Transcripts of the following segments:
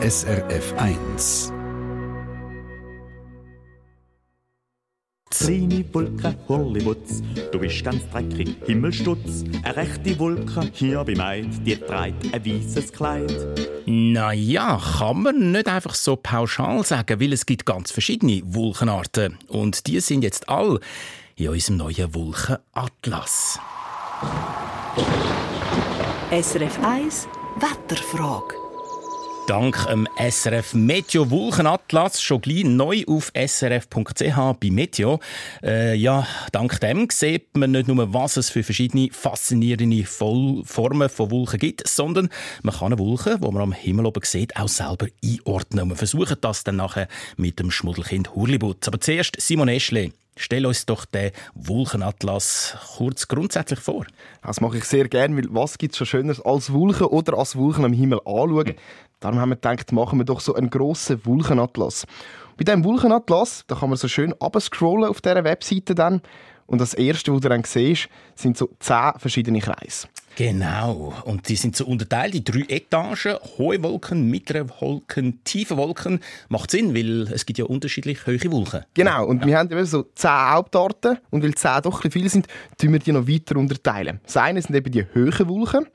SRF 1. Kleine Wolke, Hollywoods, du bist ganz dreckig, Himmelstutz. Eine rechte Wolke hier bei Meid, die trägt ein weißes Kleid. Naja, kann man nicht einfach so pauschal sagen, weil es gibt ganz verschiedene Wolkenarten. Und die sind jetzt all in unserem neuen Wolkenatlas. SRF 1 Wetterfrage. Dank dem SRF Meteo Wolkenatlas schon gleich neu auf srf.ch bei Meteo. Äh, ja, dank dem sieht man nicht nur, was es für verschiedene faszinierende Formen von Wolken gibt, sondern man kann eine Wolke, die man am Himmel oben sieht, auch selber einordnen. Und wir versuchen das dann nachher mit dem Schmuddelkind Hurlibutz. Aber zuerst Simon Eschle. Stell uns doch den Wolkenatlas kurz grundsätzlich vor. Das mache ich sehr gerne, weil was gibt es schon Schöneres als Wolken oder als Wolken am Himmel anschauen? Darum haben wir gedacht, machen wir doch so einen grossen Wolkenatlas. Bei diesem Wolkenatlas, da kann man so schön abscrollen auf dieser Webseite dann. Und das erste, was du dann siehst, sind so zehn verschiedene Kreise. Genau. Und die sind so unterteilt in drei Etagen. Hohe Wolken, mittlere Wolken, tiefe Wolken. Macht Sinn, weil es gibt ja unterschiedlich hohe Wolken. Genau. Und ja. wir haben eben so zehn Hauptarten. Und weil zehn doch ein viele sind, tun wir die noch weiter unterteilen. Das eine sind eben die hohen Wolken.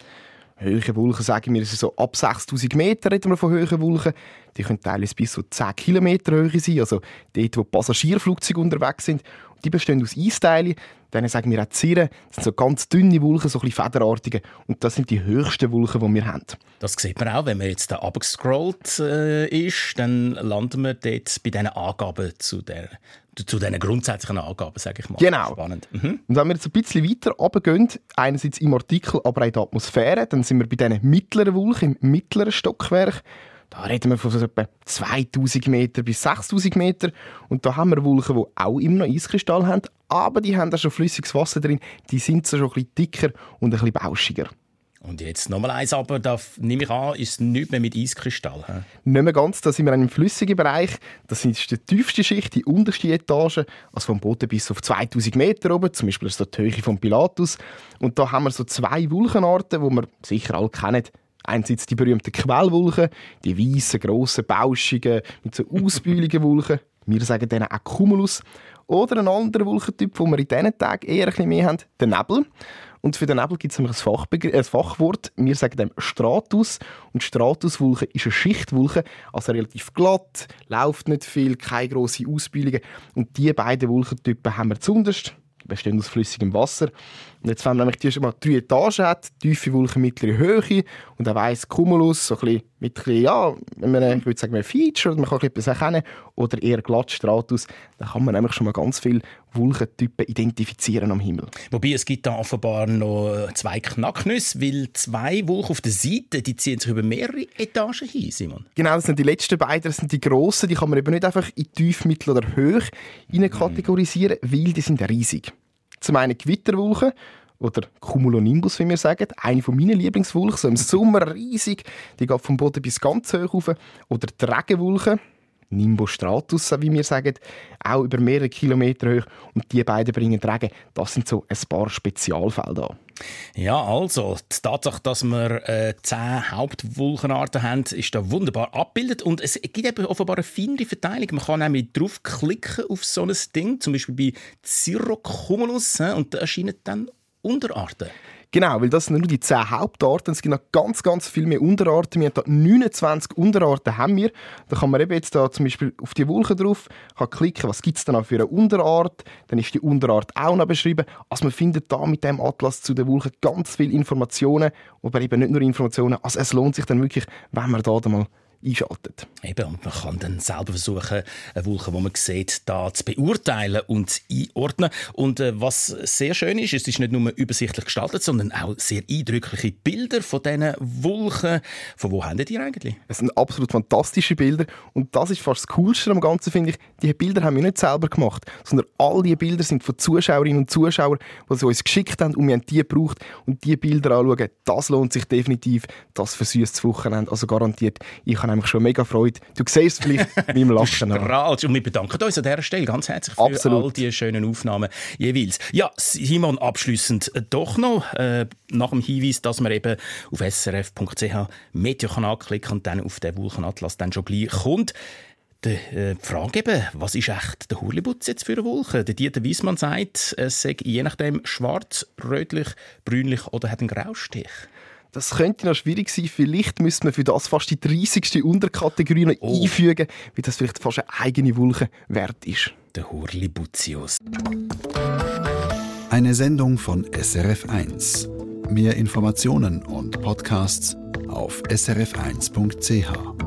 Höhere Wolken, sagen wir, so ab 6000 Meter reden wir von höheren Wolken. Die können teilweise bis zu 10 Kilometer Höhe sein, also dort, wo Passagierflugzeuge unterwegs sind. Die bestehen aus Eisteilen. Dann sagen wir auch Zirren. Das sind so ganz dünne Wolken, so ein bisschen federartige. Und das sind die höchsten Wolken, die wir haben. Das sieht man auch, wenn man jetzt da abgescrollt äh, ist, dann landen wir dort bei diesen Angaben zu der zu diesen grundsätzlichen Angaben, sage ich mal. Genau. Spannend. Mhm. Und wenn wir jetzt ein bisschen weiter runtergehen, einerseits im Artikel, aber auch in der Atmosphäre, dann sind wir bei diesen mittleren Wolken, im mittleren Stockwerk. Da reden wir von so etwa 2000 Meter bis 6000 Meter. Und da haben wir Wolken, die auch immer noch Eiskristall haben, aber die haben da schon flüssiges Wasser drin. Die sind so schon ein bisschen dicker und ein bisschen bauschiger. Und jetzt nochmal eins, aber da nehme ich an, ist nicht mehr mit Eiskristall. He? Nicht mehr ganz, da sind wir im flüssigen Bereich. Das ist die tiefste Schicht, die unterste Etage, also vom Boden bis auf 2000 Meter oben, zum Beispiel so die Höhe von Pilatus. Und da haben wir so zwei Wolkenarten, die wir sicher alle kennen. Einerseits die berühmten Quellwolken, die weißen, grossen, bauschigen, mit so ausbühligen Wolken. Wir sagen denen auch Cumulus. Oder ein anderer Wolkentyp, den wir in diesen Tagen eher ein bisschen mehr haben, der Nebel. Und für den Nebel gibt es ein, ein Fachwort. Wir sagen dem Stratus. Und Stratuswolke ist eine Schichtwolke, also relativ glatt, läuft nicht viel, keine grossen Ausbildungen. Und diese beiden Wolkentypen haben wir zuunterst bestehen aus flüssigem Wasser. Und jetzt, wenn man nämlich die mal drei Etagen hat, tiefe Wolken, mittlere Höhe und ein weiss Cumulus, so ein bisschen mit ein bisschen, ja, man, ich würde sagen, ein Feature, man kann etwas erkennen, oder eher glatt Stratus, dann kann man nämlich schon mal ganz viele Wolkentypen identifizieren am Himmel. Wobei, es gibt da offenbar noch zwei Knacknüsse, weil zwei Wolken auf der Seite, die ziehen sich über mehrere Etagen hin, Simon. Genau, das sind die letzten beiden, das sind die grossen, die kann man eben nicht einfach in tief, mittel oder hoch kategorisieren, mm. weil die sind riesig. Zum einen Gewitterwolken oder Cumulonimbus, wie wir sagen. Eine von meinen Lieblingswolken, so im Sommer riesig. Die geht vom Boden bis ganz hoch rauf. Oder die Regenwolke, Nimbus stratus, wie wir sagen, auch über mehrere Kilometer hoch. Und die beiden bringen Regen. Das sind so ein paar Spezialfälle an. Ja, also, die Tatsache, dass wir äh, zehn Hauptwolkenarten haben, ist da wunderbar abgebildet. Und es gibt eben offenbar eine feinere Verteilung. Man kann nämlich draufklicken auf so ein Ding, zum Beispiel bei Cirrocumulus, und da erscheinen dann Unterarten. Genau, weil das sind nur die 10 Hauptarten. Es gibt noch ganz, ganz viel mehr Unterarten. Wir haben da 29 Unterarten. Haben wir. Da kann man eben jetzt da zum Beispiel auf die Wolke drauf kann klicken, was gibt es da für eine Unterart. Dann ist die Unterart auch noch beschrieben. Also man findet da mit dem Atlas zu den Wolken ganz viele Informationen, aber eben nicht nur Informationen. Also es lohnt sich dann wirklich, wenn man da mal einschaltet. Eben, und man kann dann selber versuchen, eine Wolke, die man sieht, da zu beurteilen und einordnen. Und äh, was sehr schön ist, es ist nicht nur übersichtlich gestaltet, sondern auch sehr eindrückliche Bilder von diesen Wolken. Von wo haben die eigentlich? Es sind absolut fantastische Bilder und das ist fast das Coolste am Ganzen, finde ich. Diese Bilder haben wir nicht selber gemacht, sondern all diese Bilder sind von Zuschauerinnen und Zuschauern, die sie uns geschickt haben und wir haben die gebraucht und diese Bilder anschauen, das lohnt sich definitiv, das versüßt das Wochenende, also garantiert. Ich habe mich schon mega Freude. Du siehst es vielleicht meinem Lachen an. Und wir bedanken uns an dieser Stelle ganz herzlich für Absolut. all die schönen Aufnahmen jeweils. Ja, Simon, abschließend doch noch, äh, nach dem Hinweis, dass man eben auf srf.ch Meteor kann anklicken und dann auf den Wolkenatlas dann schon gleich kommt. Die äh, Frage eben, was ist echt der Hurlibutz jetzt für eine Wolke? Der Dieter Wiesmann sagt, es sei je nachdem schwarz, rötlich, brünlich oder hat einen Graustich. Das könnte noch schwierig sein. Vielleicht müsste man für das fast die 30. Unterkategorie noch oh. einfügen, wie das vielleicht fast eine eigene Wolke wert ist. Der Hurlibutius. Eine Sendung von SRF1. Mehr Informationen und Podcasts auf srf1.ch.